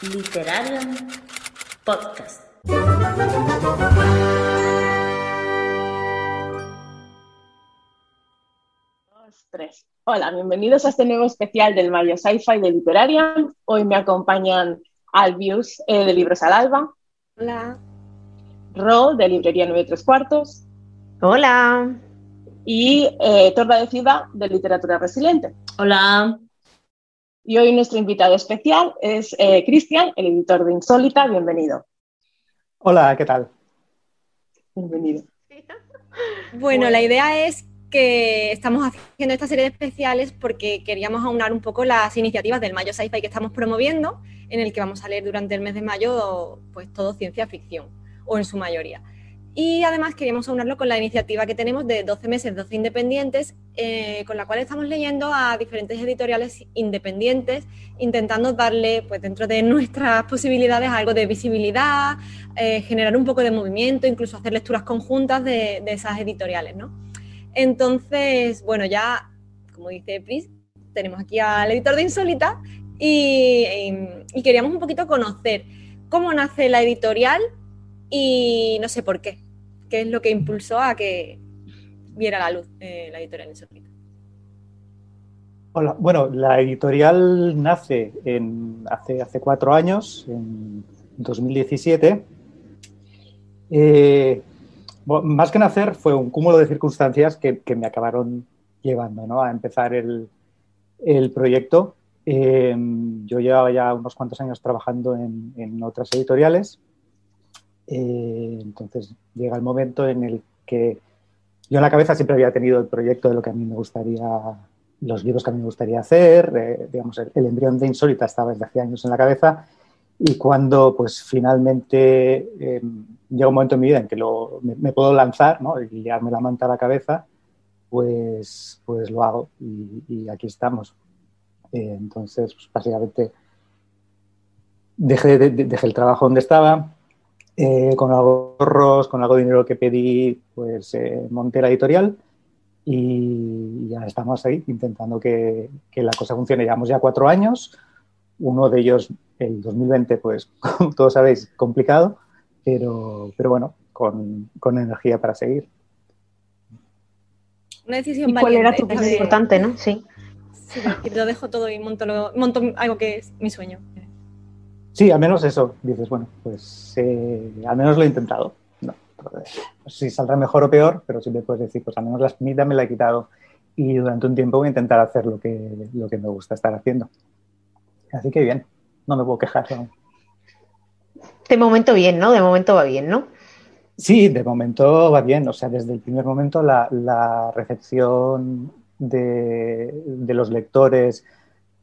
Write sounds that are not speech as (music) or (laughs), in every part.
Literarium Podcast. tres. Hola, bienvenidos a este nuevo especial del Mario Sci-Fi de Literarium. Hoy me acompañan Albius eh, de Libros al Alba. Hola. Ro de Librería 9 3 cuartos. Hola. Y eh, Torba de Ciudad de Literatura Resiliente. Hola. Y hoy nuestro invitado especial es eh, Cristian, el editor de Insólita. Bienvenido. Hola, ¿qué tal? Bienvenido. Bueno, la idea es que estamos haciendo esta serie de especiales porque queríamos aunar un poco las iniciativas del Mayo Sci-Fi que estamos promoviendo, en el que vamos a leer durante el mes de mayo pues todo ciencia ficción, o en su mayoría. Y además queríamos aunarlo con la iniciativa que tenemos de 12 meses, 12 independientes, eh, con la cual estamos leyendo a diferentes editoriales independientes, intentando darle, pues dentro de nuestras posibilidades, algo de visibilidad, eh, generar un poco de movimiento, incluso hacer lecturas conjuntas de, de esas editoriales, ¿no? Entonces, bueno, ya, como dice Pris, tenemos aquí al editor de Insólita y, y, queríamos un poquito conocer cómo nace la editorial y no sé por qué. ¿Qué es lo que impulsó a que viera la luz eh, la editorial Insólita? Hola, bueno, la editorial nace en, hace, hace cuatro años, en 2017. Eh, más que nacer, fue un cúmulo de circunstancias que, me acabaron llevando a empezar el, proyecto. Em, yo llevaba ya unos cuantos años trabajando en, otras editoriales. Eh, entonces llega el momento en el que yo en la cabeza siempre había tenido el proyecto de lo que a mí me gustaría, los libros que a mí me gustaría hacer. Eh, digamos, el, el, embrión de Insólita estaba desde hace años en la cabeza y cuando pues finalmente eh, llega un momento en mi vida en que lo, me, puedo lanzar ¿no? y liarme la manta a la cabeza, pues, pues lo hago y, aquí estamos. Eh, entonces, pues, básicamente dejé, dejé, el trabajo donde estaba, eh, con ahorros, con algo de dinero que pedí, pues monté la editorial y ya estamos ahí intentando que, que la cosa funcione. Llevamos ya cuatro años, uno de ellos el 2020, pues, como (laughs) todos sabéis, complicado, pero, pero bueno, con, con energía para seguir. Una decisión ¿Y cuál era tu más importante, ¿no? Sí. sí. lo dejo todo y monto, monto algo que es mi sueño. Sí, al menos eso. Dices, bueno, pues eh, al menos lo he intentado. No, si saldrá mejor o peor, pero siempre puedes decir, pues al menos la espinita me la he quitado y durante un tiempo voy a intentar hacer lo que, lo que me gusta estar haciendo. Así que bien no me puedo quejar. De momento bien, ¿no? De momento va bien, ¿no? Sí, de momento va bien. O sea, desde el primer momento la, recepción de, los lectores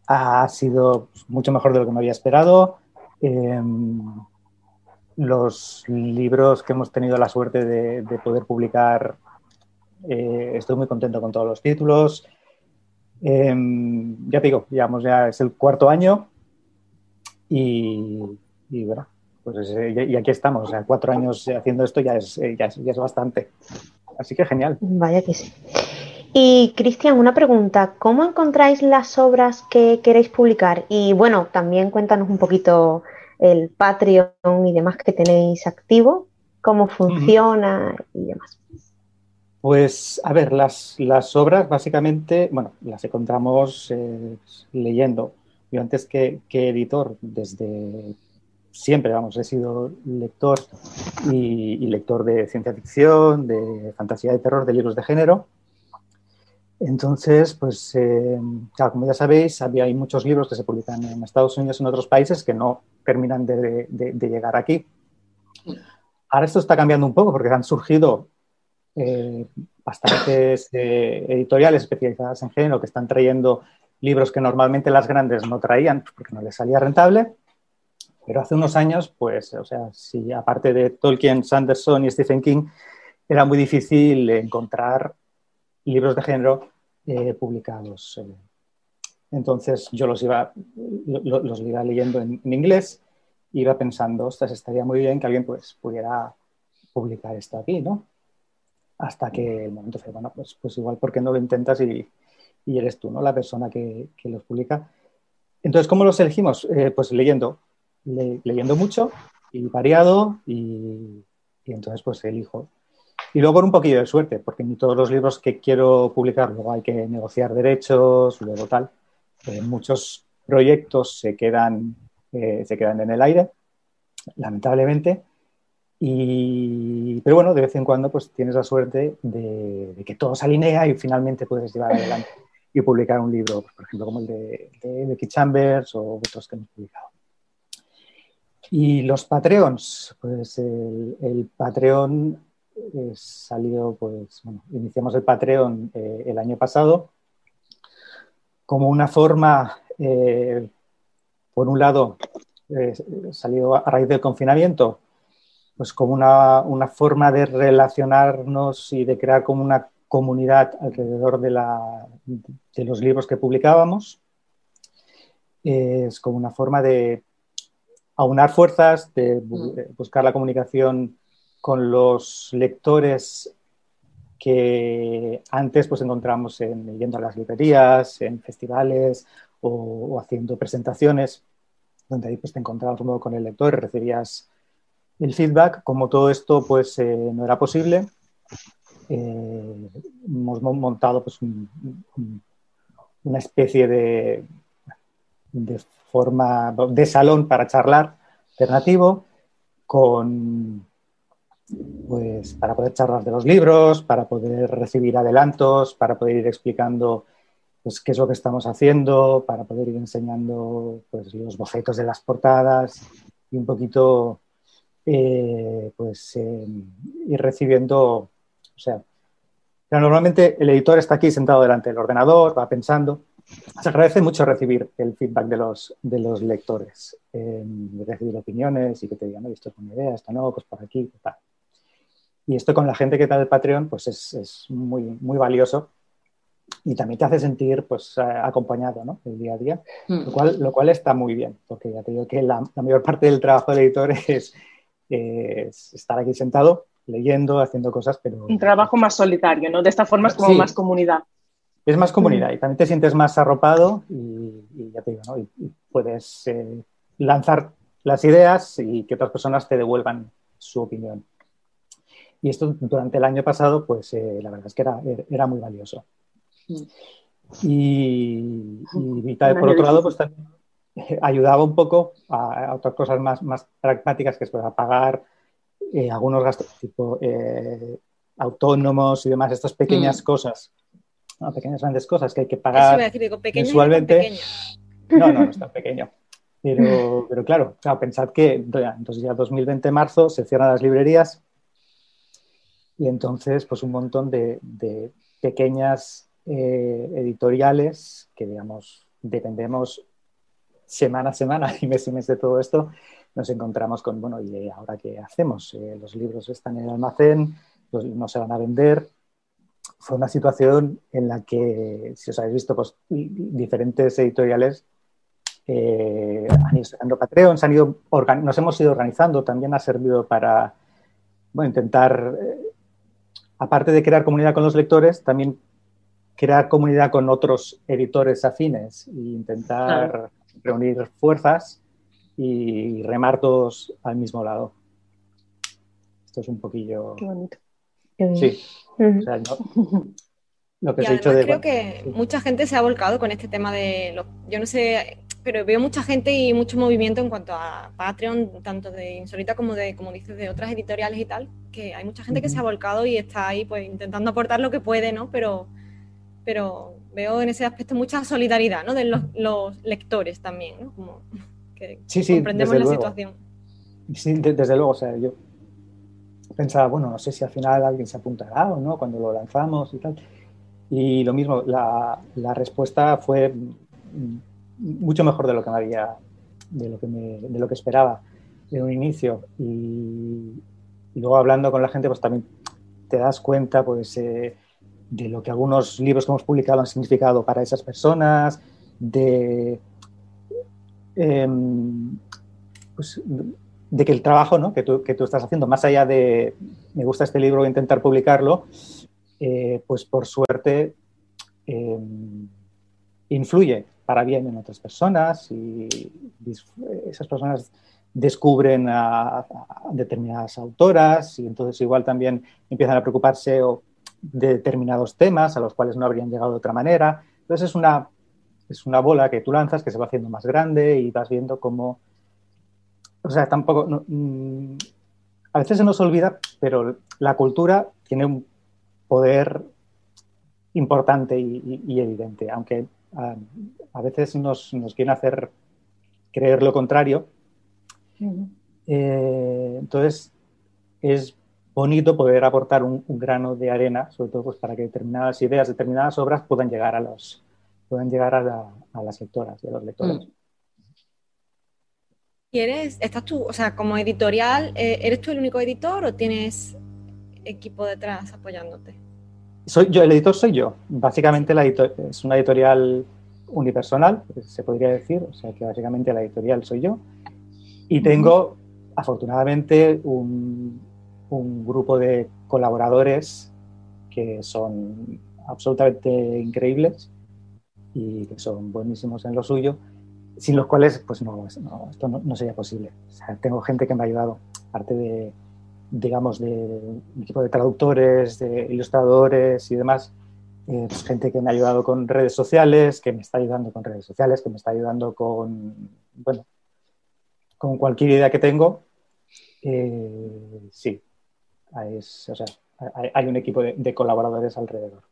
ha sido mucho mejor de lo que me había esperado. Em, los libros que hemos tenido la suerte de, poder publicar, eh, estoy muy contento con todos los títulos. Em, ya te digo, digamos, ya es el cuarto año y, bueno, pues y aquí estamos, o sea, cuatro años haciendo esto ya es, eh, ya es, bastante. Así que genial. Vaya que sí. Y Cristian, una pregunta, ¿cómo encontráis las obras que queréis publicar? Y bueno, también cuéntanos un poquito el Patreon y demás que tenéis activo, cómo funciona y demás. Pues a ver, las, las obras básicamente, bueno, las encontramos eh, leyendo yo antes que, editor, desde siempre, vamos, he sido lector y, lector de ciencia ficción, de fantasía de terror, de libros de género. Entonces, pues, eh, claro, como ya sabéis, había, hay muchos libros que se publican en Estados Unidos y en otros países que no terminan de, llegar aquí. Ahora esto está cambiando un poco porque han surgido eh, bastantes eh, editoriales especializadas en género que están trayendo libros que normalmente las grandes no traían porque no les salía rentable. Pero hace unos años, pues, o sea, si aparte de Tolkien, Sanderson y Stephen King, era muy difícil encontrar libros de género eh, publicados. Eh. Entonces yo los iba, los iba leyendo en, inglés, iba pensando, ostras, estaría muy bien que alguien pues, pudiera publicar esto aquí, ¿no? Hasta que el momento fue, bueno, pues, pues igual, ¿por qué no lo intentas y, y eres tú, ¿no? La persona que, los publica. Entonces, ¿cómo los elegimos? Eh, pues leyendo. leyendo mucho y variado y, entonces pues elijo. Y luego por un poquillo de suerte, porque en todos los libros que quiero publicar luego hay que negociar derechos, luego tal. Eh, muchos proyectos se quedan, eh, se quedan en el aire, lamentablemente. Y, pero bueno, de vez en cuando pues tienes la suerte de, que todo se alinea y finalmente puedes llevar adelante y publicar un libro, pues, por ejemplo, como el de, de Becky Chambers o otros que hemos publicado. Y los Patreons, pues el, el Patreon eh, salió, pues bueno, iniciamos el Patreon eh, el año pasado como una forma, eh, por un lado, salió a raíz del confinamiento, pues como una, una, forma de relacionarnos y de crear como una comunidad alrededor de, la, de los libros que publicábamos. Es como una forma de aunar fuerzas, de mm. buscar la comunicación con los lectores que antes pues encontramos en, yendo a las librerías, en festivales o, haciendo presentaciones, donde ahí pues te encontrabas con el lector y recibías el feedback. Como todo esto pues eh, no era posible, eh, hemos montado pues una especie de, de forma de salón para charlar alternativo con pues para poder charlar de los libros, para poder recibir adelantos, para poder ir explicando pues, qué es lo que estamos haciendo, para poder ir enseñando pues, los bocetos de las portadas y un poquito eh, pues, eh, ir recibiendo, o sea, normalmente el editor está aquí sentado delante del ordenador, va pensando, se agradece mucho recibir el feedback de los, de los lectores, eh, recibir opiniones y que te digan, esto es una idea, esto no, pues por aquí, tal. Y esto con la gente que está del Patreon, pues es, es, muy, muy valioso y también te hace sentir pues acompañado ¿no? el día a día, lo, mm. cual, lo cual está muy bien, porque ya te digo que la, la mayor parte del trabajo del editor (laughs) es, es, estar aquí sentado, leyendo, haciendo cosas, pero... Un trabajo más solitario, ¿no? De esta forma es como más comunidad es más comunidad y también te sientes más arropado y, ya te digo, ¿no? y, puedes eh, lanzar las ideas y que otras personas te devuelvan su opinión. Y esto durante el año pasado, pues eh, la verdad es que era, era muy valioso. Y, y, por otro lado, pues también ayudaba un poco a, otras cosas más, más pragmáticas, que es pues, a pagar eh, algunos gastos tipo autónomos y demás, estas pequeñas mm. cosas no, pequeñas grandes cosas que hay que pagar mensualmente. No, no, no es tan pequeño. Pero, pero claro, pensad que entonces ya 2020 marzo se cierran las librerías y entonces pues un montón de, pequeñas eh, editoriales que digamos dependemos semana a semana y mes y mes de todo esto, nos encontramos con, bueno, ¿y ahora qué hacemos? Eh, los libros están en el almacén, no se van a vender, fue una situación en la que, si os habéis visto, pues, diferentes editoriales eh, han ido sacando Patreon, han ido nos hemos ido organizando, también ha servido para bueno, intentar, eh, aparte de crear comunidad con los lectores, también crear comunidad con otros editores afines e intentar reunir fuerzas y remar todos al mismo lado. Esto es un poquillo... Qué bonito. Sí. (laughs) lo que y dicho creo que mucha gente se ha volcado con este tema de, yo no sé, pero veo mucha gente y mucho movimiento en cuanto a Patreon, tanto de Insolita como de, como dices, de otras editoriales y tal, que hay mucha gente que se ha volcado y está ahí pues intentando aportar lo que puede, ¿no? Pero, pero veo en ese aspecto mucha solidaridad, ¿no? De los, lectores también, ¿no? Como que comprendemos la situación. Sí, desde luego, o sea, yo pensaba, bueno, no sé si al final alguien se apuntará o no cuando lo lanzamos y tal. Y lo mismo, la, respuesta fue mucho mejor de lo que me había, de lo que, me, de lo que esperaba en un inicio. Y, luego hablando con la gente, pues también te das cuenta, pues, eh, de lo que algunos libros que hemos publicado han significado para esas personas, de, em, pues, de que el trabajo ¿no? que, tú, que, tú, estás haciendo, más allá de me gusta este libro, voy a intentar publicarlo, eh, pues por suerte eh, influye para bien en otras personas y esas personas descubren a, determinadas autoras y entonces igual también empiezan a preocuparse de determinados temas a los cuales no habrían llegado de otra manera. Entonces es una, es una bola que tú lanzas que se va haciendo más grande y vas viendo cómo... O sea, tampoco... Mm, a veces se nos olvida, pero la cultura tiene un poder importante y, evidente, aunque ah, a veces nos, nos quieren hacer creer lo contrario. Eh, entonces, es bonito poder aportar un, grano de arena, sobre todo pues, para que determinadas ideas, determinadas obras puedan llegar a, los, puedan llegar a, las lectoras y a los lectores. Mm. ¿Quieres, estás tú, o sea, como editorial, eh, ¿eres tú el único editor o tienes equipo detrás apoyándote? Soy yo, el editor soy yo. Básicamente la es una editorial unipersonal, se podría decir, o sea que básicamente la editorial soy yo. Y tengo, afortunadamente, un, un grupo de colaboradores que son absolutamente increíbles y que son buenísimos en lo suyo, sin los cuales pues no, esto no, sería posible. tengo gente que me ha ayudado, aparte de, digamos, de un equipo de traductores, de ilustradores y demás, eh, pues, gente que me ha ayudado con redes sociales, que me está ayudando con redes sociales, que me está ayudando con, bueno, con cualquier idea que tengo. Eh, sí, hay, un equipo de, colaboradores alrededor.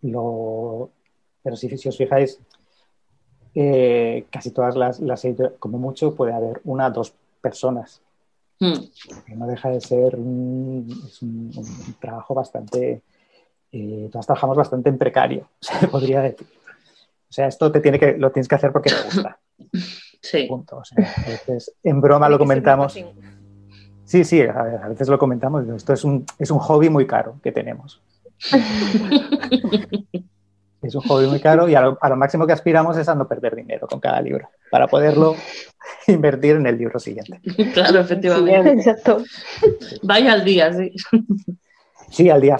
pero si, si, os fijáis, eh, casi todas las, las, como mucho puede haber una o dos personas. No deja de ser un, trabajo bastante, eh, todas trabajamos bastante en precario, (laughs) se podría decir. O sea, esto te tiene que, lo tienes que hacer porque te gusta. Sí. Punto. en broma lo comentamos. Sí, sí, a, veces lo comentamos. Esto es un, es un hobby muy caro que tenemos. (laughs) es un hobby muy caro y a lo, máximo que aspiramos es a no perder dinero con cada libro para poderlo (laughs) invertir en el libro siguiente. Claro, efectivamente. Exacto. Vaya al día, sí. Sí, al día.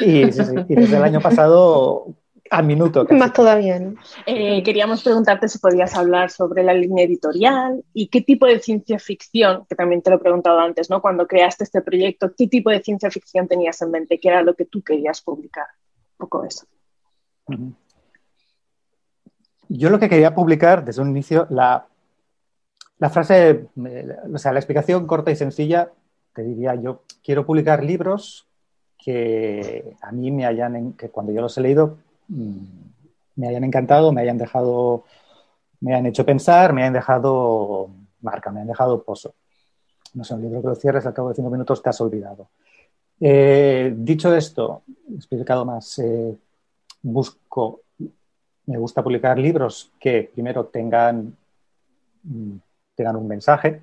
Y, sí, sí. y desde el año pasado a minuto. Más todavía, ¿no? Eh, queríamos preguntarte si podías hablar sobre la línea editorial y qué tipo de ciencia ficción, que también te lo he preguntado antes, ¿no? Cuando creaste este proyecto, ¿qué tipo de ciencia ficción tenías en mente? ¿Qué era lo que tú querías publicar? Un poco eso. Yo lo que quería publicar desde un inicio, la, la frase, o sea, la explicación corta y sencilla, te diría yo, quiero publicar libros que a mí me hayan, que cuando yo los he leído, Mm, me hayan encantado, me hayan dejado, me han hecho pensar, me han dejado marca, me han dejado pozo. No sé, un libro que lo cierres al cabo de cinco minutos te has olvidado. Eh, dicho esto, explicado más, eh, busco, me gusta publicar libros que primero tengan, mm, tengan un mensaje,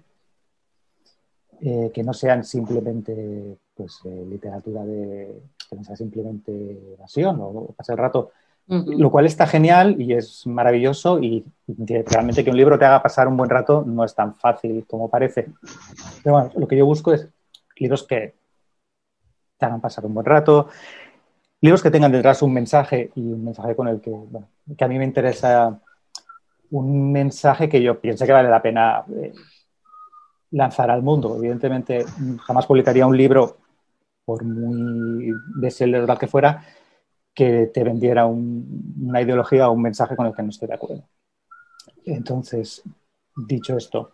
eh, que no sean simplemente pues, eh, literatura de que no sea simplemente evasión o, pasar el rato, lo cual está genial y es maravilloso y, realmente que un libro te haga pasar un buen rato no es tan fácil como parece. Pero bueno, lo que yo busco es libros que te hagan pasar un buen rato, libros que tengan detrás un mensaje y un mensaje con el que, que a mí me interesa un mensaje que yo piense que vale la pena eh, lanzar al mundo. Evidentemente, jamás publicaría un libro, por muy bestseller que fuera, que te vendiera una ideología o un mensaje con el que no esté de acuerdo. Entonces, dicho esto,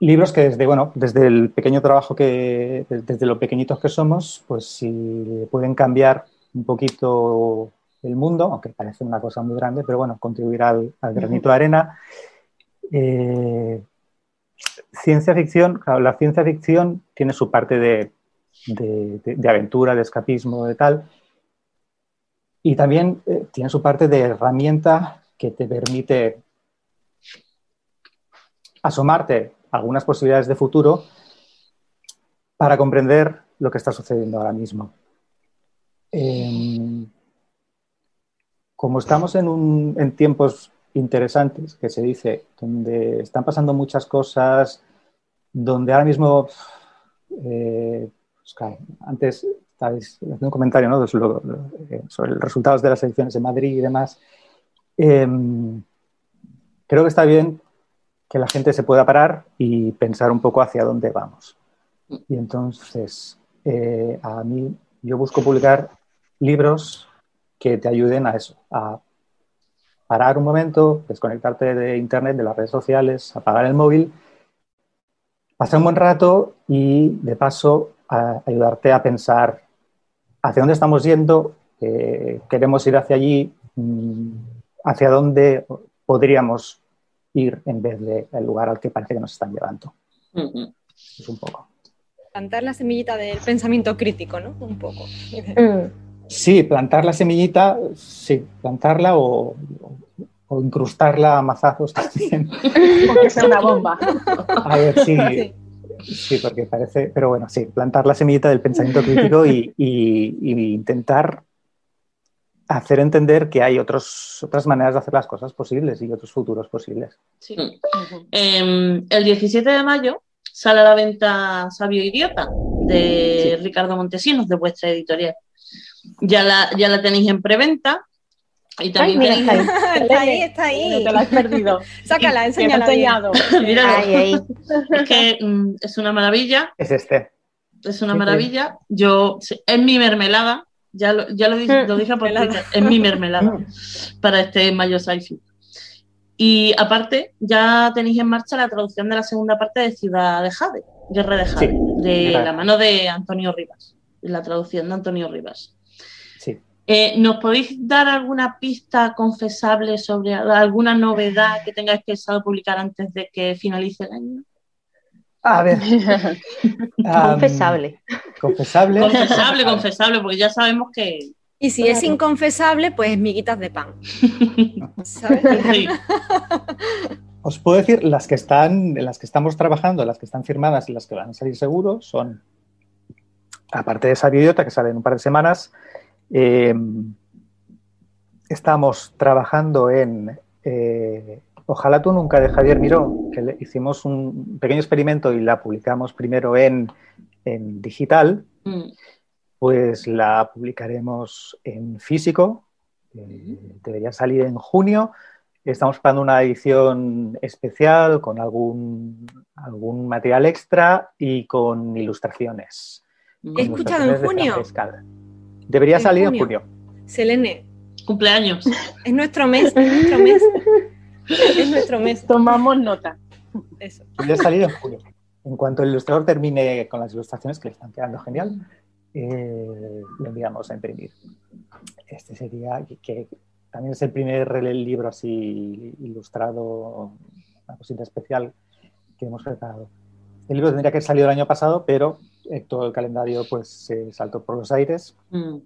libros que desde, bueno, desde el pequeño trabajo que, desde lo pequeñitos que somos, pues si pueden cambiar un poquito el mundo, aunque parece una cosa muy grande, pero bueno, contribuir al, granito de arena. Eh, ciencia ficción, la ciencia ficción tiene su parte de, aventura, de escapismo, de tal, y también eh, tiene su parte de herramienta que te permite asomarte algunas posibilidades de futuro para comprender lo que está sucediendo ahora mismo. Em, como estamos en, en tiempos interesantes que se dice, donde están pasando muchas cosas, donde ahora mismo, eh, pues antes estáis haciendo un comentario ¿no? sobre, los resultados de las elecciones de Madrid y demás, em, creo que está bien que la gente se pueda parar y pensar un poco hacia dónde vamos. Y entonces, eh, a mí, yo busco publicar libros que te ayuden a eso, a parar un momento, desconectarte de Internet, de las redes sociales, apagar el móvil, pasar un buen rato y, de paso, ayudarte a pensar hacia dónde estamos yendo, eh, queremos ir hacia allí, mm, hacia dónde podríamos ir en vez del lugar al que parece que nos están llevando. Es un poco. Plantar la semillita del pensamiento crítico, ¿no? Un poco. Mm. Sí, plantar la semillita, sí, plantarla o, incrustarla a mazazos también. (laughs) Porque sea una bomba. A ver, sí, sí. porque parece, pero bueno, sí, plantar la semillita del pensamiento crítico y, y intentar hacer entender que hay otros, otras maneras de hacer las cosas posibles y otros futuros posibles. Sí. Em, el 17 de mayo sale a la venta Sabio Idiota de Ricardo Montesinos, de vuestra editorial. Ya la, ya la tenéis en preventa. Y también está, ahí. está ahí, te la has perdido. (laughs) Sácala, enséñala. enseñado. (laughs) ahí, ahí. Es que mm, es una maravilla. Es este. Es una maravilla. Yo, es mi mermelada ya lo, ya lo, dije, lo dije por Twitter, mi mermelada para este mayo sci Y aparte, ya tenéis en marcha la traducción de la segunda parte de Ciudad de Jade, Guerra de Jade, de la mano de Antonio Rivas, la traducción de Antonio Rivas. Sí. Eh, ¿Nos podéis dar alguna pista confesable sobre alguna novedad que tengáis pensado publicar antes de que finalice el año? A ver. (laughs) confesable. confesable. Confesable, confesable, porque ya sabemos que. Y si es inconfesable, pues miguitas de pan. (laughs) (laughs) Os puedo decir, las que están, las que estamos trabajando, las que están firmadas y las que van a salir seguros son, aparte de esa idiota que sale en un par de semanas, eh, estamos trabajando en eh, Ojalá tú nunca de Javier Miró, que le hicimos un pequeño experimento y la publicamos primero en, digital, mm. pues la publicaremos en físico. Eh, debería salir en junio. Estamos preparando una edición especial con algún, algún material extra y con ilustraciones. He escuchado en junio. Debería salir en junio. Selene. Cumpleaños. Es nuestro mes, es nuestro mes. (laughs) Es nuestro mes. Tomamos nota. Eso. Ya salido en julio. En cuanto el ilustrador termine con las ilustraciones, que le están quedando genial, eh, lo enviamos a imprimir. Este sería, que, también es el primer libro así ilustrado, una cosita especial que hemos preparado. El libro tendría que haber salido el año pasado, pero eh, todo el calendario pues se saltó por los aires. Mm.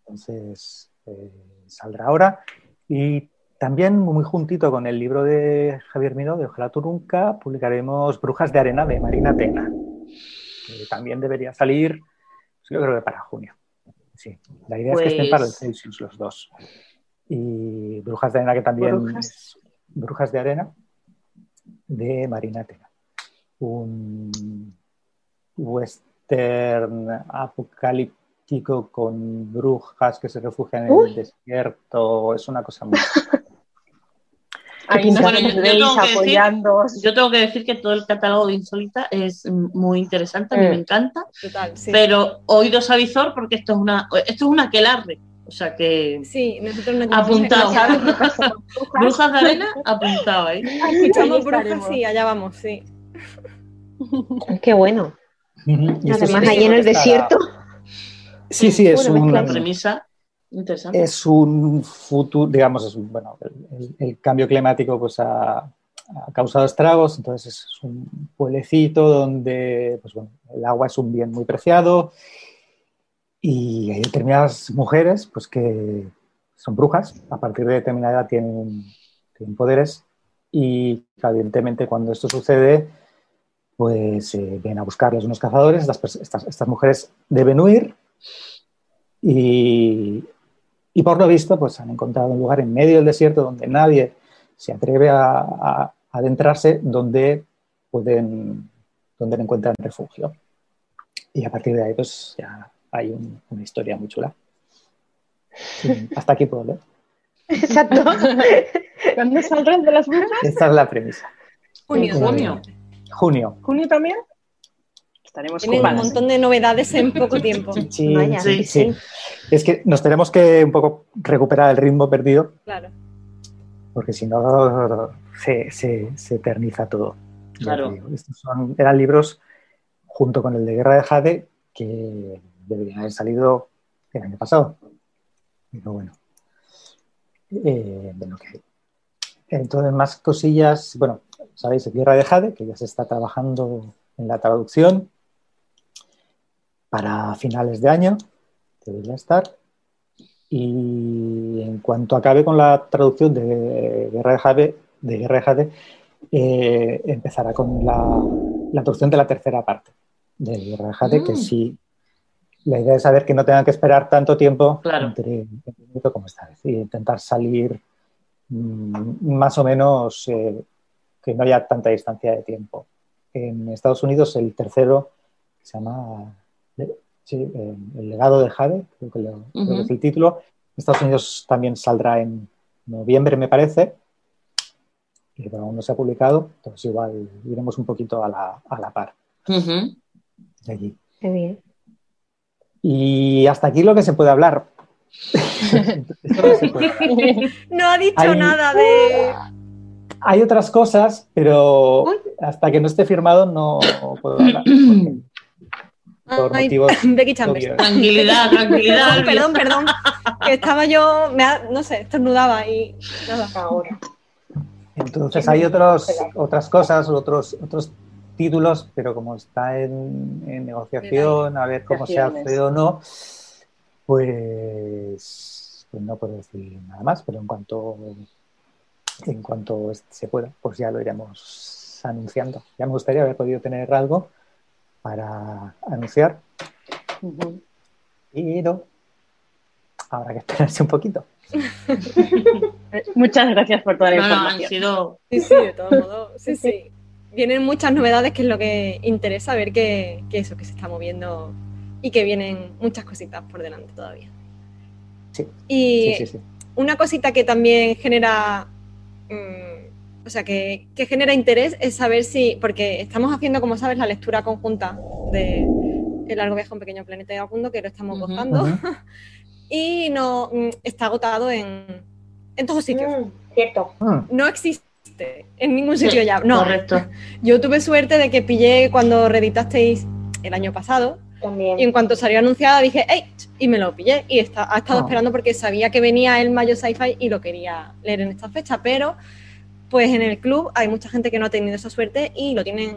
Entonces eh, saldrá ahora. Y también muy juntito con el libro de Javier Miró, de Ojalá Turunca, publicaremos Brujas de Arena de Marina Tena, que también debería salir, pues yo creo que para junio. Sí, la idea es que estén para el pues Celsius los dos. Y Brujas de Arena, que también Brujas, es Brujas de Arena, de Marina Tena. Un western apocalíptico con brujas que se refugian en el desierto. Es una cosa muy... (laughs) yo, tengo que decir, que todo el catálogo de Insólita es muy interesante, a mí me mm. encanta. Total, sí. Pero oídos a visor porque esto es una esto es una quelarre. O sea que. Sí, nosotros no Apuntado. (laughs) (laughs) brujas de arena, apuntado ahí. Escuchamos brujas, sí, allá vamos, sí. Qué bueno. Además, ahí en el desierto. Sí, sí, es una premisa es un futuro, digamos, es, bueno, el, cambio climático pues ha, causado estragos, entonces es un pueblecito donde pues, bueno, el agua es un bien muy preciado y hay determinadas mujeres pues, que son brujas, a partir de determinada edad tienen, tienen poderes y evidentemente cuando esto sucede pues eh, vienen a buscarles unos cazadores, estas, estas mujeres deben huir y y por lo visto, pues han encontrado un lugar en medio del desierto donde nadie se atreve a, adentrarse, donde pueden, donde encuentran refugio. Y a partir de ahí, pues ya hay una historia muy chula. hasta aquí puedo leer. Exacto. (laughs) ¿Cuándo saldrán de las brujas? Esta es la premisa. Junio. Junio. Junio. ¿Junio también? Estaremos Tienen un montón de novedades en (laughs) poco tiempo. Sí, Vaya, sí, sí. Es que nos tenemos que un poco recuperar el ritmo perdido, Claro. porque si no se, se, se eterniza todo. Claro. Estos son, eran libros junto con el de Guerra de Jade que deberían haber salido el año pasado. Pero bueno, eh, de lo que hay. Entonces, más cosillas. Bueno, sabéis, Guerra de Jade, que ya se está trabajando en la traducción para finales de año, debería estar. Y en cuanto acabe con la traducción de Guerra de Jade, de Guerra de Jade eh, empezará con la, la traducción de la tercera parte de Guerra de Jade, que Mm. sí, la idea es saber que no tengan que esperar tanto tiempo Claro. entre, entre como esta vez y intentar salir mm, más o menos eh, que no haya tanta distancia de tiempo. En Estados Unidos el tercero que se llama sí, eh, El legado de Jade, creo que, lo- creo que Ujú. es el título. En Estados Unidos también saldrá en noviembre, me parece, y pero aún no se ha publicado, entonces igual iremos un poquito a la, a la par de allí. Qué bien. Y hasta aquí lo que se puede hablar. Esto no se puede hablar. No ha dicho Hay- nada de. Hay otras cosas, pero hasta que no esté firmado no puedo hablar. porque- Por Ay, motivos (laughs) Becky Chambers. obvios. Tranquilidad, tranquilidad. Perdón, perdón, perdón. Que estaba yo, me ha- no sé, estornudaba y nada. Ahora. Entonces hay otros, otras cosas, otros, otros títulos, pero como está en, en negociación, a ver cómo se hace o no, pues, pues no puedo decir nada más, pero en cuanto, en cuanto se pueda, pues ya lo iremos anunciando. Ya me gustaría haber podido tener algo para anunciar, Ujú. pero habrá que esperarse un poquito. (laughs) Muchas gracias por toda la No, no, han información. sido. Sí, sí, de todos modos. Sí, sí. Vienen muchas novedades, que es lo que interesa, ver que, que eso, que se está moviendo y que vienen muchas cositas por delante todavía. Sí, Y Sí, sí, sí. una cosita que también genera, mm, o sea, que, que genera interés es saber si, porque estamos haciendo, como sabes, la lectura conjunta de El largo viaje a un pequeño planeta de Acundo, que lo estamos Ujú. (laughs) y no mm, está agotado en, en todos sitios. Mm, cierto. Mm, No existe en ningún sitio ya. No, Correcto. (laughs) yo tuve suerte de que pillé cuando reeditasteis el año pasado También. y en cuanto salió anunciada dije, ¡ey! Y me lo pillé y está, ha estado Ah. esperando porque sabía que venía el mayo sci-fi y lo quería leer en esta fecha, pero pues en el club hay mucha gente que no ha tenido esa suerte y lo tienen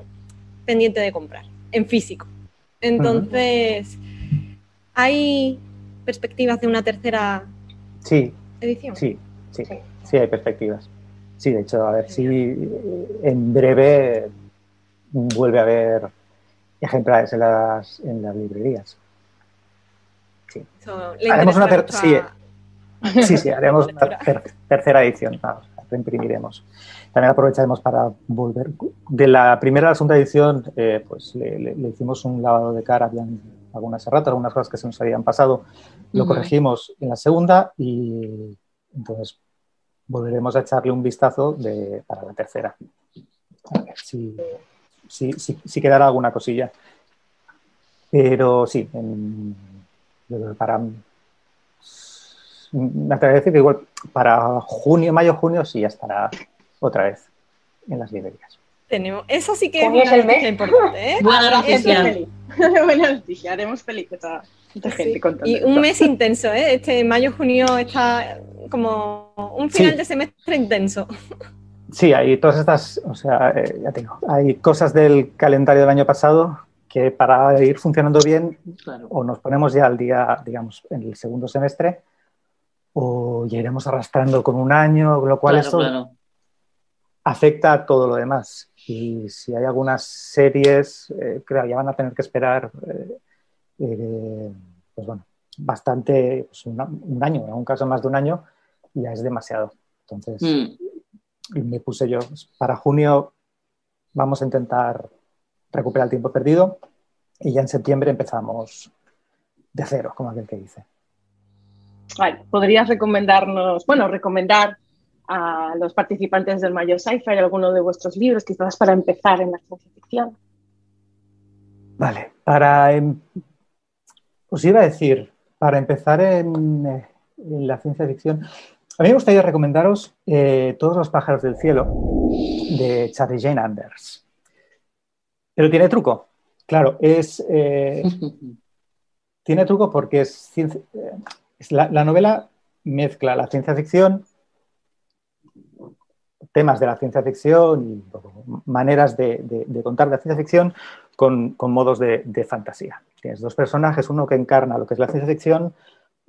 pendiente de comprar en físico. Entonces, ¿hay perspectivas de una tercera Sí, edición? Sí, sí, Sí. sí hay perspectivas. Sí, de hecho, a ver si en breve vuelve a haber ejemplares en las, en las librerías. Le Haremos una ter- a- Sí, sí, haremos una (laughs) ter- tercera edición, vamos, reimprimiremos. También aprovecharemos para volver. De la primera a la segunda edición, eh, pues le, le- le hicimos un lavado de cara, habían algunas erratas, algunas cosas que se nos habían pasado, lo corregimos en la segunda y entonces volveremos a echarle un vistazo de- para la tercera. A ver si, si, si- si quedará alguna cosilla. Pero sí, en- para me atrevería a decir que igual para junio, mayo, junio sí ya estará otra vez en las librerías. Tenemos, eso sí que es Junio es una el mes. noticia importante, ¿eh? Buena Haremos noticia. feliz. (laughs) Buena noticia, haremos feliz a toda mucha gente Sí. Y un mes intenso, ¿eh? Este mayo-junio está como un final Sí. de semestre intenso. Sí, hay todas estas, o sea, eh, ya te digo, hay cosas del calendario del año pasado que para ir funcionando bien Claro. o nos ponemos ya al día, digamos, en el segundo semestre o ya iremos arrastrando con un año, con lo cual Claro, esto claro. afecta a todo lo demás. Y si hay algunas series, eh, creo, ya van a tener que esperar, eh, eh, pues bueno, bastante, pues una- un año, en algún caso más de un año, ya es demasiado. Entonces, Mm. me puse yo, pues, para junio vamos a intentar recuperar el tiempo perdido y ya en septiembre empezamos de cero, como aquel que dice. ¿Podrías recomendarnos, bueno, recomendar a los participantes del Mayo Sci-Fi alguno de vuestros libros, quizás para empezar en la ciencia ficción? Vale, para. Em, os iba a decir, para empezar en, en la ciencia ficción, a mí me gustaría recomendaros eh, Todos los pájaros del cielo de Charlie Jane Anders. Pero tiene truco. Claro, es. Eh, (laughs) tiene truco porque es, eh, la, novela mezcla la ciencia ficción, temas de la ciencia ficción y maneras de, contar la ciencia ficción con, modos de, de, fantasía. Tienes dos personajes, uno que encarna lo que es la ciencia ficción,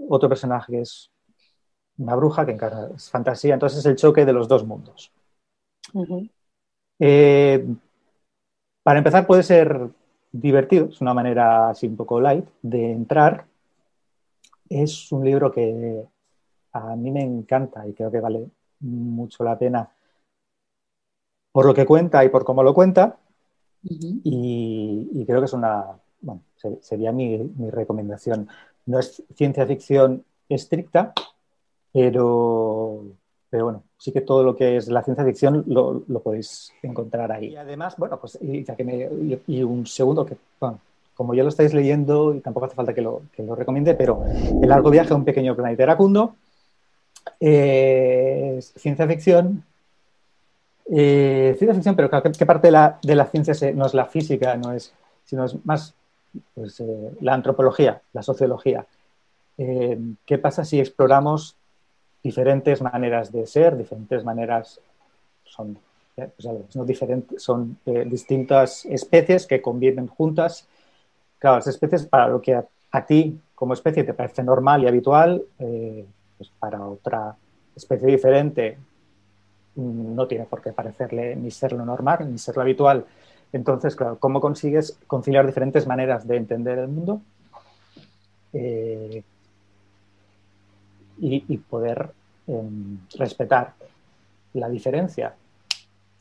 otro personaje que es una bruja que encarna es fantasía, entonces es el choque de los dos mundos. Eh, para empezar puede ser divertido, es una manera así un poco light de entrar. Es un libro que a mí me encanta y creo que vale mucho la pena por lo que cuenta y por cómo lo cuenta. y, creo que es una, bueno, sería mi, mi recomendación. No es ciencia ficción estricta, pero, pero bueno, sí que todo lo que es la ciencia ficción lo, lo podéis encontrar ahí. Y además, bueno, pues y, ya que me, y, un segundo que, como ya lo estáis leyendo, y tampoco hace falta que lo, recomiende, pero El largo viaje a un pequeño planeta iracundo, eh, ciencia ficción, eh, ciencia ficción, pero ¿qué, parte de la, ciencia no es la física, no es, sino es más pues, eh, la antropología, la sociología? ¿Qué pasa si exploramos diferentes maneras de ser, diferentes maneras, son, eh, pues, diferentes, son eh, distintas especies que conviven juntas. Claro, las especies para lo que a, ti como especie te parece normal y habitual, eh, pues para otra especie diferente mm, no tiene por qué parecerle ni ser lo normal ni ser lo habitual. Entonces, claro, ¿cómo consigues conciliar diferentes maneras de entender el mundo? y, poder em, respetar la diferencia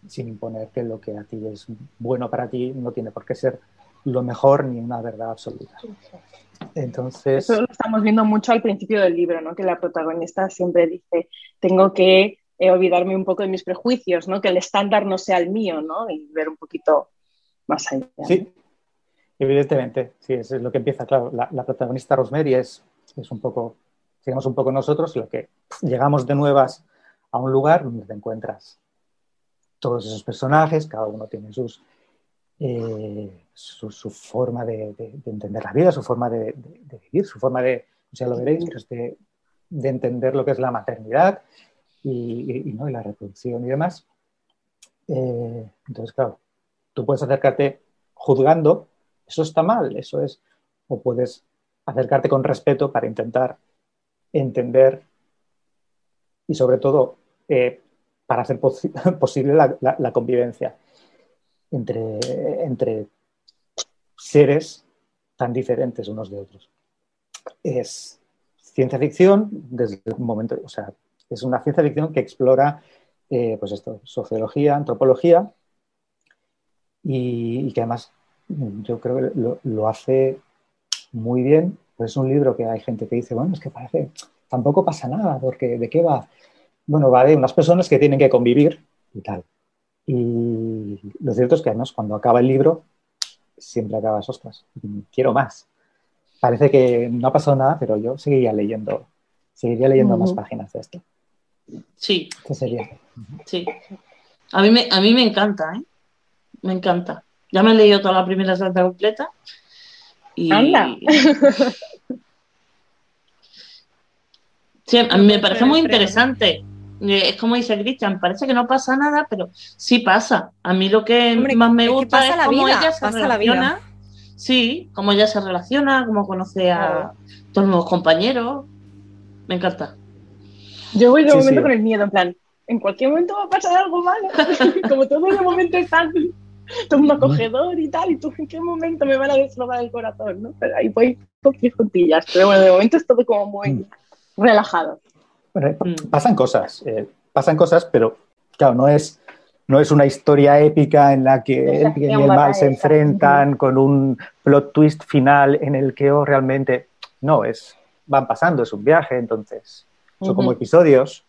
sin imponer que lo que a ti es bueno para ti no tiene por qué ser lo mejor ni una verdad absoluta. Entonces... Eso lo estamos viendo mucho al principio del libro, ¿no? que la protagonista siempre dice, tengo que eh, olvidarme un poco de mis prejuicios, ¿no? que el estándar no sea el mío ¿no? y ver un poquito más allá. Sí, evidentemente, sí, eso es lo que empieza, claro, la, la protagonista Rosemary es, es un poco sigamos un poco nosotros, lo que llegamos de nuevas a un lugar donde te encuentras todos esos personajes, cada uno tiene sus, eh, su, forma de, entender la vida, su forma de, vivir, su forma de, ya lo veréis, de, entender lo que es la maternidad y, ¿no? y la reproducción y demás. Eh, entonces, claro, tú puedes acercarte juzgando, eso está mal, eso es, o puedes acercarte con respeto para intentar entender y sobre todo eh, para hacer (laughs) posible la, convivencia entre, seres tan diferentes unos de otros. Es ciencia ficción desde un momento, o sea, es una ciencia ficción que explora eh, pues esto, sociología, antropología y, que además yo creo que lo, lo hace muy bien pues es un libro que hay gente que dice, bueno, es que parece, tampoco pasa nada, porque ¿de qué va? Bueno, va de unas personas que tienen que convivir y tal. Y lo cierto es que además cuando acaba el libro, siempre acabas, ostras, quiero más. Parece que no ha pasado nada, pero yo seguiría leyendo, seguiría leyendo más páginas de esto. Sí. ¿Qué sería? Sí. A mí me, a mí me encanta, ¿eh? Me encanta. Ya me he leído toda la primera salta completa y... Anda. Sí, a mí me parece muy interesante. Eh, es como dice Cristian, parece que no pasa nada, pero sí pasa. A mí lo que más me gusta es, cómo ella se relaciona. Sí, cómo ella se relaciona, cómo conoce a todos los nuevos compañeros. Me encanta. Yo voy de momento con el miedo, en plan, en cualquier momento va a pasar algo malo. (laughs) como todo de momento es tan todo un acogedor y tal, y tú en qué momento me van a deslobar el corazón, ¿no? Pero ahí voy con juntillas. Pero bueno, de momento es todo como muy mm. relajado. Bueno, mm. pasan cosas, eh, pasan cosas, pero claro, no es, no es una historia épica en la que el bien y el mal se enfrentan con un plot twist final en el que oh, realmente no es van pasando, es un viaje, entonces son como episodios.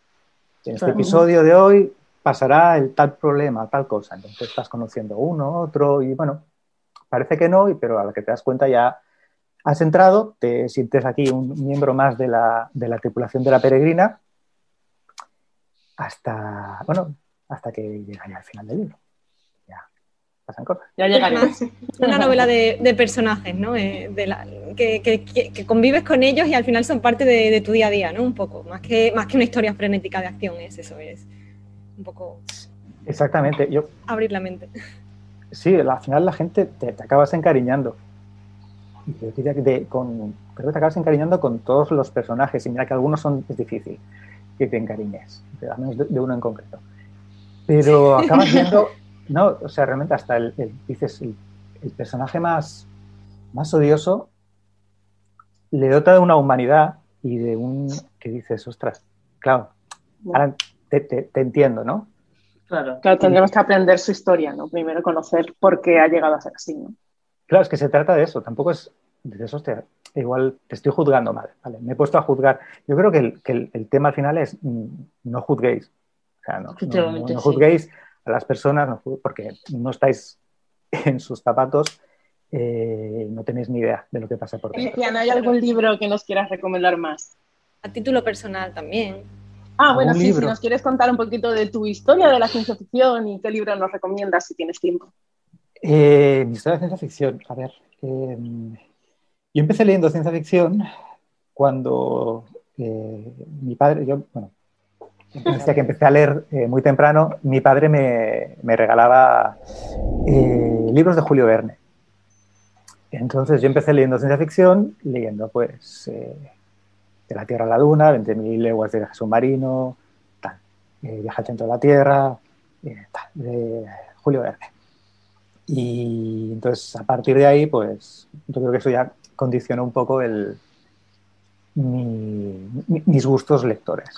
En este episodio de hoy pasará el tal problema, tal cosa. Entonces estás conociendo uno, otro, y bueno, parece que no, pero a la que te das cuenta ya has entrado, te sientes aquí un miembro más de la, de la tripulación de la peregrina, hasta, bueno, hasta que llega ya al final del libro. Ya pasan cosas. Ya llegaremos. (laughs) Una novela de, personajes, ¿no? Eh, de la, que, que, convives con ellos y al final son parte de, tu día a día, ¿no? Un poco, más que, más que una historia frenética de acción, es eso, es un poco... Exactamente. Yo, abrir la mente. Sí, al final la gente te, acabas encariñando. Yo diría que creo que te acabas encariñando con todos los personajes y mira que algunos son es difícil que te encariñes, al menos de, uno en concreto. Pero acabas viendo, (laughs) no, o sea, realmente hasta el, dices, el, personaje más, más odioso le dota de una humanidad y de un que dices, ostras, claro, ahora te, entiendo, ¿no? Claro, claro, tendremos que aprender su historia, ¿no? Primero conocer por qué ha llegado a ser así, ¿no? Claro, es que se trata de eso, tampoco es, dices, hostia, igual te estoy juzgando mal, ¿vale? Me he puesto a juzgar. Yo creo que el, tema al final es mm, no juzguéis, o sea, no, juzguéis a las personas porque no estáis (laughs) en sus zapatos, eh, no tenéis ni idea de lo que pasa por dentro. ¿no ¿hay algún libro que nos quieras recomendar más? A título personal también. Ah, bueno, sí, si nos quieres contar un poquito de tu historia de la ciencia ficción y qué libro nos recomiendas si tienes tiempo. Eh, mi historia de ciencia ficción, a ver. Em, yo empecé leyendo ciencia ficción cuando eh, mi padre, yo, bueno, decía que empecé a leer eh, muy temprano, mi padre me, me regalaba libros de Julio Verne. Entonces yo empecé leyendo ciencia ficción, leyendo pues de la Tierra a la Luna, 20.000 leguas de submarino, tal, eh, viaje al centro de la Tierra, eh, tal, de Julio Verne. Y entonces a partir de ahí, pues yo creo que eso ya condicionó un poco el, mis gustos lectores.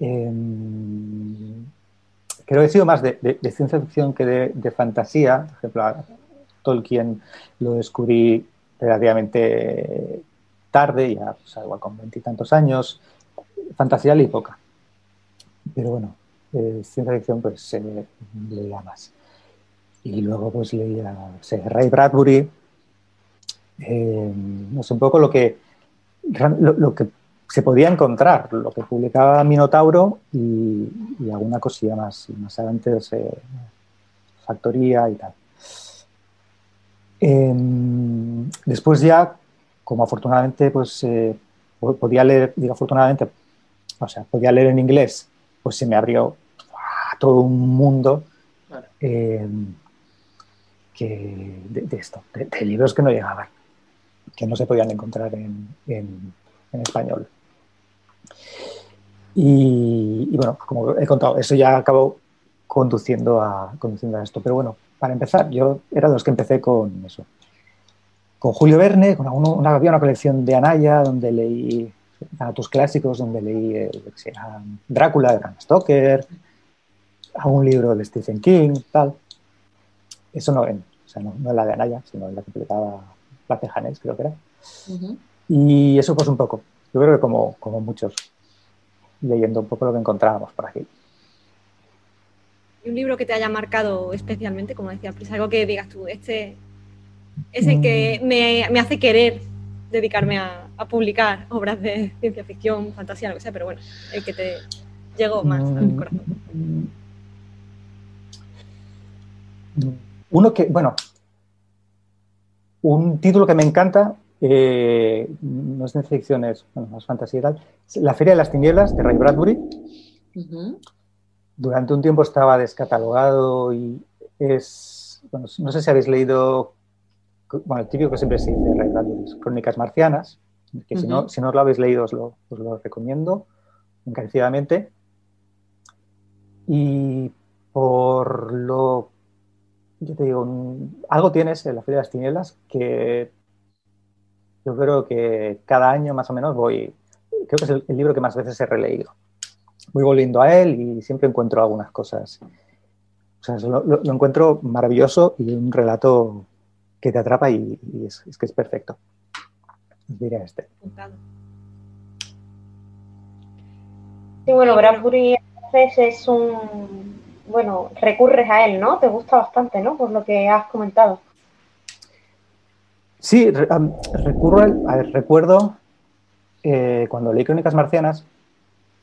Em, creo que he sido más de, ciencia ficción que de, fantasía. Por ejemplo, Tolkien lo descubrí relativamente tarde, ya pues, igual con veintitantos años, fantasía leí poca. Pero bueno, eh, ciencia ficción pues eh, leía más. Y luego pues leía Ray Bradbury, eh, no sé, un poco lo que, lo, que se podía encontrar, lo que publicaba Minotauro y, alguna cosilla más, más adelante, Factoría y tal. Em, después ya como afortunadamente pues eh, podía leer, digo afortunadamente, o sea, podía leer en inglés, pues se me abrió todo un mundo eh, de, esto, de, libros que no llegaban, que no se podían encontrar en, español. Y, bueno, como he contado, eso ya acabó conduciendo a, conduciendo a esto. Pero bueno, para empezar, yo era de los que empecé con eso, con Julio Verne, con una, había una colección de Anaya donde leí tus clásicos, donde leí eh, Drácula de Bram Stoker, algún libro de Stephen King, tal. Eso no, en, o sea, no, no, en la de Anaya, sino en la que publicaba Place Janés, creo que era. Y eso pues un poco, yo creo que como, como muchos, leyendo un poco lo que encontrábamos por aquí. ¿Y un libro que te haya marcado especialmente, como decía, pues algo que digas tú, este es el que mm. me, hace querer dedicarme a, publicar obras de ciencia ficción, fantasía, lo que sea, pero bueno, el que te llegó más al mm. corazón. Uno que, bueno, un título que me encanta, eh, no es ciencia ficción, es bueno, más fantasía y tal, La Feria de las Tinieblas de Ray Bradbury. Durante un tiempo estaba descatalogado y es, bueno, no sé si habéis leído bueno, el típico que siempre se dice, Ray Crónicas Marcianas, que si, no, si no lo habéis leído os lo, os lo recomiendo encarecidamente. Y por lo, yo te digo, algo tienes en la Feria de las Tinieblas que yo creo que cada año más o menos voy, creo que es el, libro que más veces he releído. Voy volviendo a él y siempre encuentro algunas cosas. O sea, lo, encuentro maravilloso y un relato que te atrapa y, es, que es perfecto. diré este. Sí, bueno, Bradbury es un, bueno, recurres a él, ¿no? Te gusta bastante, ¿no? Por lo que has comentado. Sí, recurro a, ver, recuerdo eh, cuando leí Crónicas Marcianas,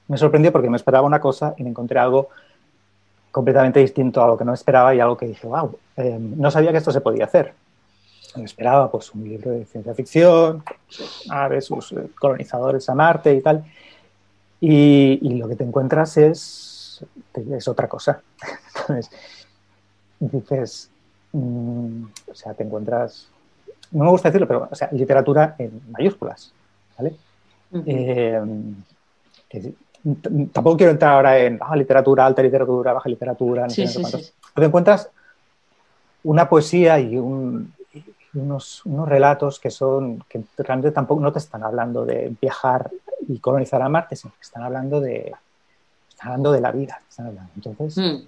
me sorprendió porque me esperaba una cosa y me encontré algo completamente distinto a lo que no esperaba y algo que dije, wow, eh, no sabía que esto se podía hacer. Me esperaba pues un libro de ciencia ficción, aves, sus eh, colonizadores a Marte y tal. Y, lo que te encuentras es, es otra cosa. (laughs) Entonces, dices, mm, o sea, te encuentras, no me gusta decirlo, pero, o sea, literatura en mayúsculas, ¿vale? Eh, tampoco quiero entrar ahora en baja literatura, alta literatura, baja literatura, no sé Pero encuentras una poesía y unos, relatos que son que realmente tampoco no te están hablando de viajar y colonizar a Marte, sino que están hablando de están hablando de la vida. Entonces, mm.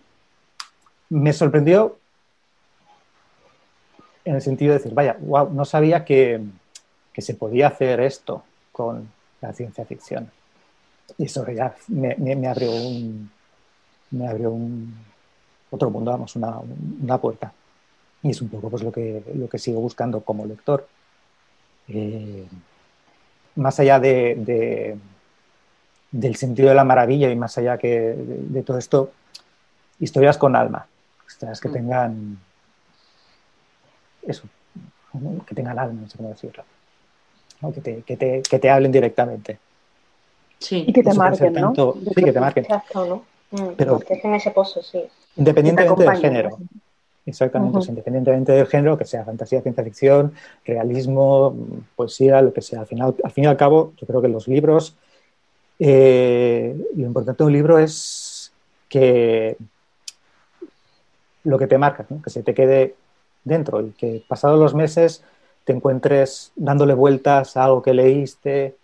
me sorprendió en el sentido de decir, vaya, wow, no sabía que, que se podía hacer esto con la ciencia ficción. Y eso ya me, me, abrió un, me abrió un otro mundo, vamos, una, una, puerta. Y es un poco pues, lo, que, lo que sigo buscando como lector. Eh, más allá de, del sentido de la maravilla y más allá que de, todo esto, historias con alma, historias que mm. tengan eso, que tengan alma, no sé cómo decirlo, que, te, que, te, que te hablen directamente. Sí. Y que te marquen, ¿no? Sí, que te marquen. Mm, Pero en ese pozo, sí. Independientemente del género. Exactamente, independientemente del género, que sea fantasía, ciencia ficción, realismo, poesía, lo que sea. Al, final, al fin y al cabo, yo creo que los libros, eh, lo importante de un libro es que lo que te marca, que se te quede dentro y que pasados los meses te encuentres dándole vueltas a algo que leíste,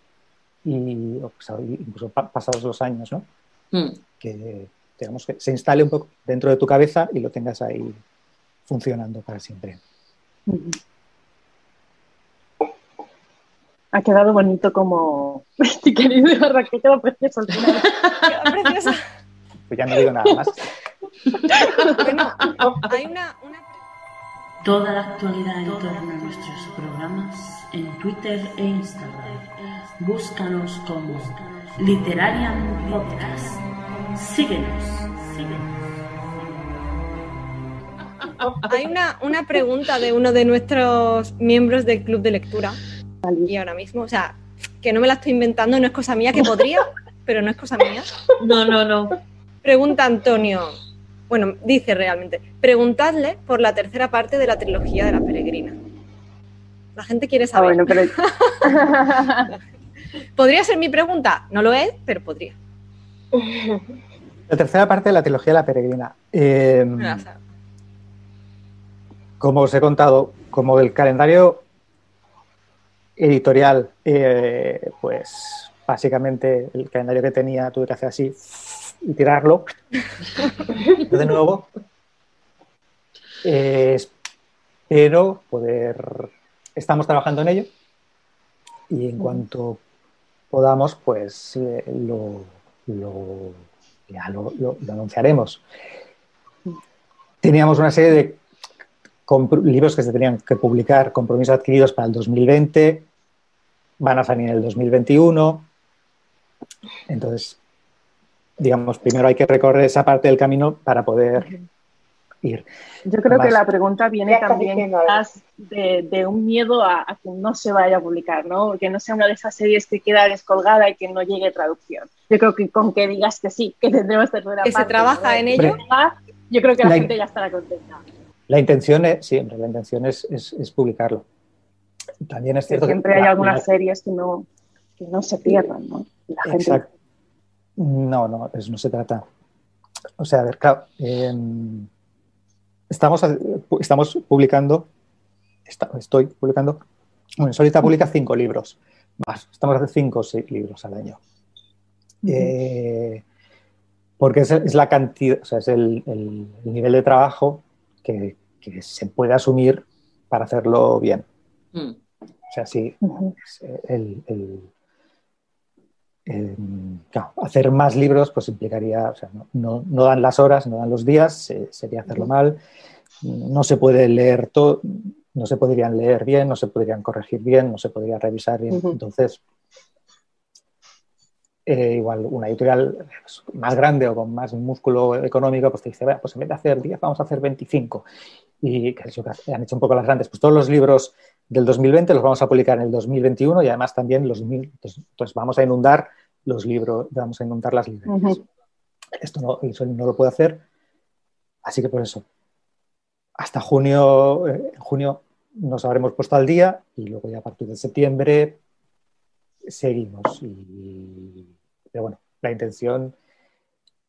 y incluso pasados los años, ¿no? Hmm. Que, digamos, que se instale un poco dentro de tu cabeza y lo tengas ahí funcionando para siempre. Ha quedado bonito como (laughs) este querido Raquel, (laughs) precioso Pues ya no digo nada más. bueno, hay una, una... Toda la actualidad en torno a nuestros programas en Twitter e Instagram. Búscanos como Literarian Podcast. Síguenos, síguenos. Hay una, una pregunta de uno de nuestros miembros del club de lectura. Y ahora mismo, o sea, que no me la estoy inventando, no es cosa mía, que podría, (laughs) pero no es cosa mía. No, no, no. Pregunta Antonio. Bueno, dice realmente, preguntadle por la tercera parte de la trilogía de la peregrina. La gente quiere ah, saber. (laughs) ¿Podría ser mi pregunta? No lo es, pero podría. La tercera parte de la trilogía de la peregrina. Em, como os he contado, como el calendario editorial, eh, pues básicamente el calendario que tenía tuve que hacer así y tirarlo (laughs) de nuevo. espero poder estamos trabajando en ello y en cuanto podamos, pues eh, lo, anunciaremos. Teníamos una serie de libros que se tenían que publicar, compromisos adquiridos para el 2020, van a salir en el 2021. Entonces, digamos, primero hay que recorrer esa parte del camino para poder yo creo que la pregunta viene también de, un miedo a, que no se vaya a publicar, ¿no? Que no sea una de esas series que queda descolgada y que no llegue traducción. Yo creo que con que digas que sí, que tendremos tercera que se trabaja en ello, yo creo que la, gente ya estará contenta. La intención es, siempre, la intención es, publicarlo. También es cierto siempre hay algunas series que no, que no se pierdan, ¿no? Exacto. No, no, eso no se trata. O sea, a ver, claro, em, estamos, estamos publicando, estoy publicando, bueno, Solita publica cinco libros más, estamos haciendo cinco o seis libros al año. Eh, porque es, la cantidad, o sea, es el, nivel de trabajo que, se puede asumir para hacerlo bien. Mm. sea, sí, el, hacer más libros pues implicaría, o sea, no, dan las horas, no dan los días, sería hacerlo mal, no se puede leer todo, no se podrían leer bien, no se podrían corregir bien, no se podría revisar bien. Entonces, eh, igual una editorial más grande o con más músculo económico, pues te dice, pues en vez de hacer 10, vamos a hacer 25. Y que han hecho un poco las grandes. Pues todos los libros del 2020 los vamos a publicar en el 2021 y además también los pues, pues, vamos a inundar los libros, vamos a inundar las librerías. Esto no, eso no lo puedo hacer, así que por eso. Hasta junio, eh, en junio nos habremos puesto al día y luego ya a partir de septiembre seguimos. Pero bueno, la intención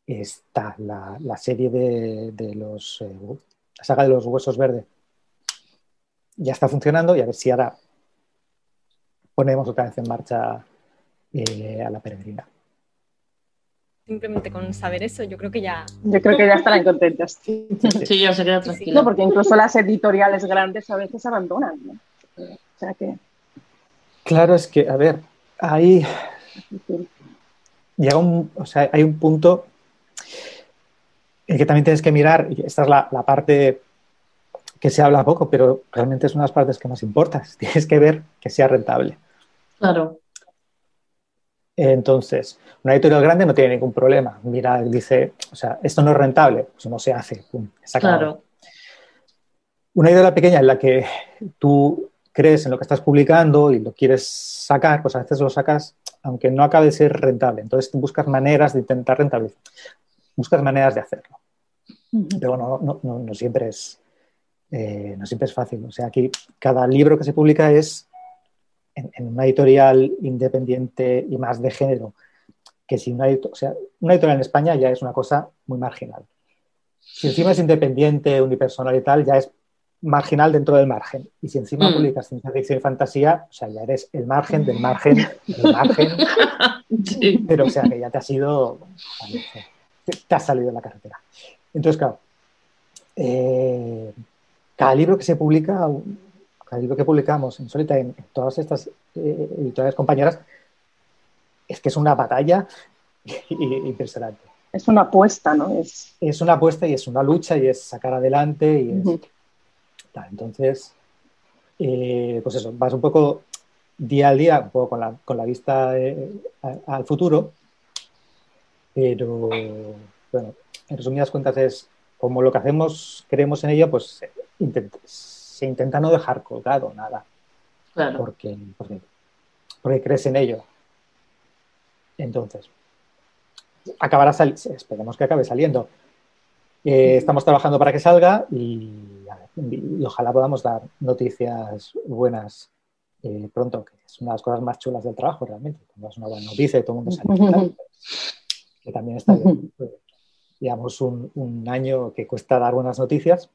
está. La, serie de, los. Eh, la saga de los huesos verdes ya está funcionando y a ver si ahora ponemos otra vez en marcha eh, a la peregrina. Simplemente con saber eso, yo creo que ya. Yo creo que ya estarán contentas. Sí, ya se queda tranquilo. porque incluso las editoriales grandes a veces abandonan. O sea que. Claro, es que, a ver, hay, llega un, o sea, hay un punto en que también tienes que mirar, y esta es la, parte que se habla poco, pero realmente es una de las partes que más importa. (laughs) Tienes que ver que sea rentable. Claro. Entonces, una editorial grande no tiene ningún problema. Mira, dice, o sea, esto no es rentable, pues no se hace. claro. Una editorial pequeña en la que tú crees en lo que estás publicando y lo quieres sacar, pues a veces lo sacas aunque no acabe de ser rentable. Entonces buscas maneras de intentar rentabilizar, buscas maneras de hacerlo. Pero no, no, siempre es, eh, no siempre es fácil. O sea, aquí cada libro que se publica es en, una editorial independiente y más de género, que si una, o sea, una editorial en España ya es una cosa muy marginal. Si encima es independiente, unipersonal y tal, ya es marginal dentro del margen. Y si encima mm. publicas ciencia ficción y fantasía, o sea, ya eres el margen del margen del (laughs) margen. Pero, o sea, que ya te has ido, te has salido de la carretera. Entonces, claro, eh, cada libro que se publica, cada libro que publicamos en Solita, en, todas estas eh, editoriales compañeras, es que es una batalla (laughs) impresionante. Es una apuesta, ¿no? Es... es una apuesta y es una lucha y es sacar adelante y es, entonces, eh, pues eso, vas un poco día a día, un poco con la, con la vista eh, al futuro, pero bueno, en resumidas cuentas es como lo que hacemos, creemos en ello, pues se intenta no dejar colgado nada. Claro. Porque, porque, crees en ello. Entonces, acabará saliendo, esperemos que acabe saliendo. Eh, estamos trabajando para que salga y y ojalá podamos dar noticias buenas eh, pronto, que es una de las cosas más chulas del trabajo realmente. Cuando es una buena noticia y todo el mundo sale que también está bien. (laughs) Pues, digamos, un, año que cuesta dar buenas noticias,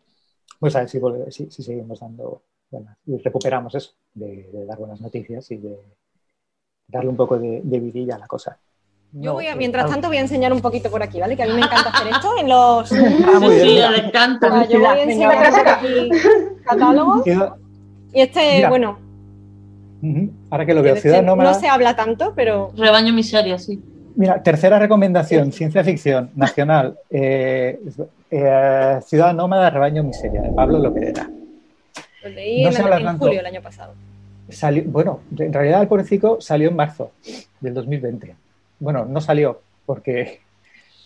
pues a ver si, si, seguimos dando buenas y recuperamos eso, de, dar buenas noticias y de darle un poco de, de vidilla a la cosa. Yo voy a, mientras tanto voy a enseñar un poquito por aquí, ¿vale? Que a mí me encanta hacer esto en los... (laughs) Ah, muy bien. Sí, le encanta. yo voy a enseñar por aquí catálogos. Y este, bueno... Ahora que lo veo, Ciudad Nómada... No se habla tanto, pero... Rebaño Miseria, sí. Mira, tercera recomendación, ciencia ficción nacional. (laughs) Eh, eh, Ciudad Nómada, Rebaño Miseria, de Pablo Lopedera. Lo leí en, en julio del año pasado. Salió, bueno, en realidad el pobrecito salió en marzo del 2020 bueno, no salió porque,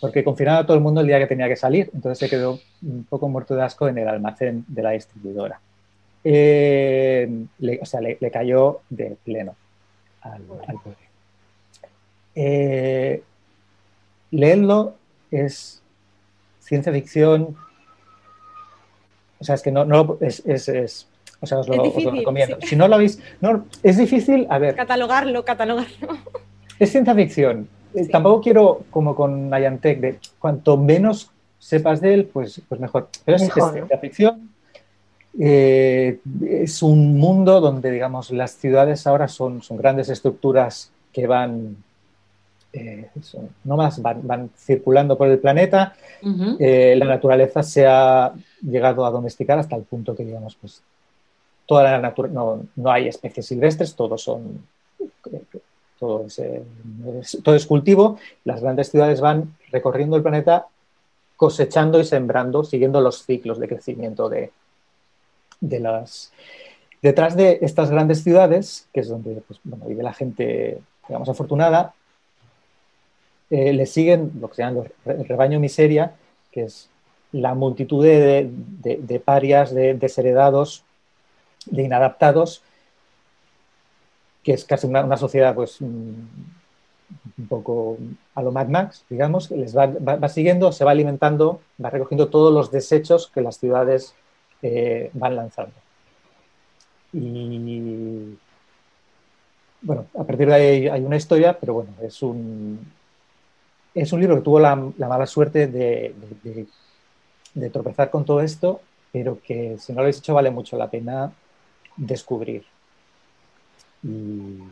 porque confinaron a todo el mundo el día que tenía que salir, entonces se quedó un poco muerto de asco en el almacén de la distribuidora. Eh, o sea, le, cayó de pleno al, al pobre. Eh, leerlo es ciencia ficción. O sea, es que no, no es, es, o sea, os lo, recomiendo. Si no lo habéis, no, es difícil, a ver. Catalogarlo, catalogarlo. Es ciencia ficción. Eh, tampoco quiero, como con Niantic, de cuanto menos sepas de él, pues, pues mejor. Pero es, ciencia ficción. Eh, es un mundo donde, digamos, las ciudades ahora son, son grandes estructuras que van, eh, no más, van, circulando por el planeta. la naturaleza se ha llegado a domesticar hasta el punto que, digamos, pues toda la natura, no, no, hay especies silvestres, todos son, todo es, todo es cultivo. Las grandes ciudades van recorriendo el planeta cosechando y sembrando, siguiendo los ciclos de crecimiento de. Detrás de estas grandes ciudades, que es donde pues, vive la gente, digamos, afortunada, eh, le siguen lo que se llama el rebaño miseria, que es la multitud de, de, parias, de desheredados, de inadaptados, que es casi una, sociedad pues, un poco a lo Mad Max, digamos, que les va, siguiendo, se va alimentando, va recogiendo todos los desechos que las ciudades eh, van lanzando. Y bueno, a partir de ahí hay una historia, pero bueno, es un, es un libro que tuvo la, mala suerte de, tropezar con todo esto, pero que si no lo habéis hecho vale mucho la pena descubrir. Y,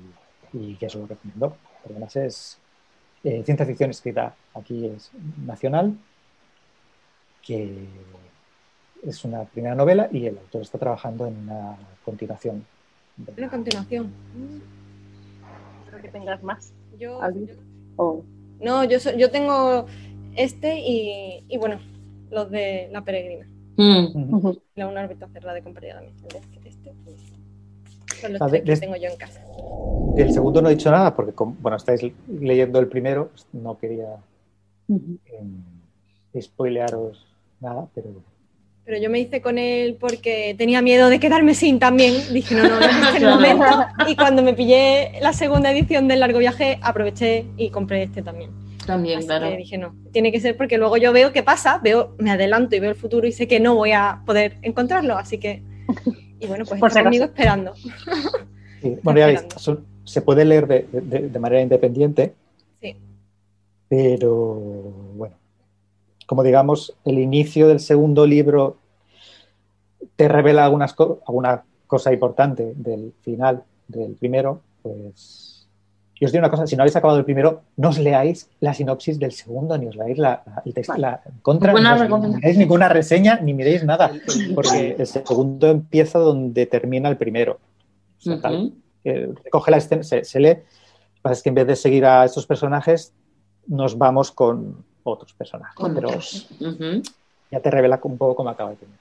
y que eso lo recomiendo. Además es eh, ciencia ficción escrita aquí es nacional, que es una primera novela y el autor está trabajando en una continuación. Una continuación. Espero que tengas más. Yo, No, yo, yo tengo este y, y, bueno, los de La Peregrina. Mm. La una órbita cerrada de compañía también. Este, este, son los ah, tres que tengo yo en casa. Del segundo no he dicho nada porque, bueno, estáis leyendo el primero, no quería eh, spoilearos nada, pero pero yo me hice con él porque tenía miedo de quedarme sin también. Dije, no, no, no es el momento. Y cuando me pillé la segunda edición del largo viaje, aproveché y compré este también. También, Así claro. Que dije, no, tiene que ser porque luego yo veo qué pasa, veo, me adelanto y veo el futuro y sé que no voy a poder encontrarlo. Así que, y bueno, pues estoy conmigo esperando. (laughs) Bueno, ya veis, se puede leer de, de manera independiente. Sí. Pero, bueno, como digamos, el inicio del segundo libro te revela algunas alguna cosa importante del final del primero, pues os digo una cosa, si no habéis acabado el primero, no os leáis la sinopsis del segundo, ni os leáis la, el texto, la contra, ni miréis ninguna reseña, ni miréis nada, porque el segundo empieza donde termina el primero. coge la escena, se, lee, lo que pasa es que en vez de seguir a estos personajes, nos vamos con, otros personajes. pero ya te revela un poco cómo acaba el tener.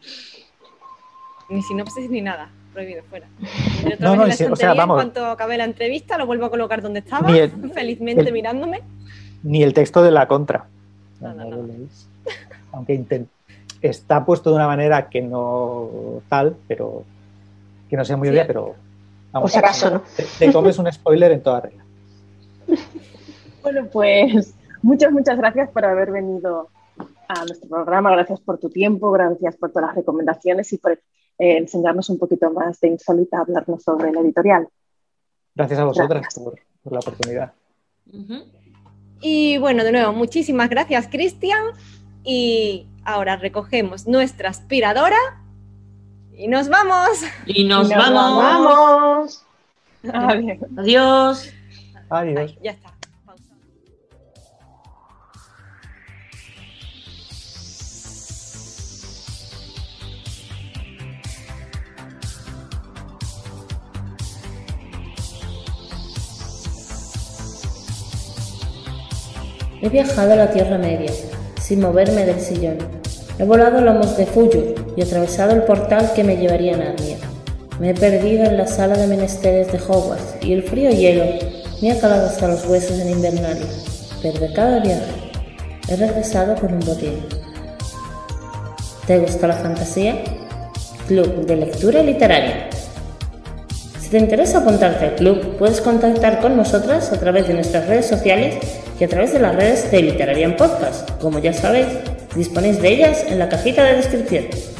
Ni sinopsis ni nada, prohibido fuera. (laughs) No, no, o sea, vamos. En cuanto acabe la entrevista, lo vuelvo a colocar donde estaba, felizmente mirándome. Ni el texto de la contra. (laughs) Aunque está puesto de una manera que no tal, pero que no sea muy obvia, pero vamos, acaso, ¿no? te, te comes un spoiler en toda regla. (laughs) Bueno, pues Muchas, muchas gracias por haber venido a nuestro programa. Gracias por tu tiempo, gracias por todas las recomendaciones y por eh, enseñarnos un poquito más de Insólita, hablarnos sobre la editorial. Gracias a vosotras por, la oportunidad. Y bueno, de nuevo, muchísimas gracias, Cristian. Y ahora recogemos nuestra aspiradora y nos vamos. Y nos, vamos. Adiós. Adiós. Adiós. ya está. He viajado a la Tierra Media, sin moverme del sillón. He volado a lomos de Fuyur y atravesado el portal que me llevaría a Narnia. Me he perdido en la sala de menesteres de Hogwarts y el frío hielo me ha calado hasta los huesos en Invernalia. Pero de cada viaje he regresado con un botín. ¿Te gusta la fantasía? Club de Lectura Literaria. Si te interesa apuntarte al club, puedes contactar con nosotras a través de nuestras redes sociales y a través de las redes de Literaria en Podcast. Como ya sabéis, disponéis de ellas en la cajita de descripción.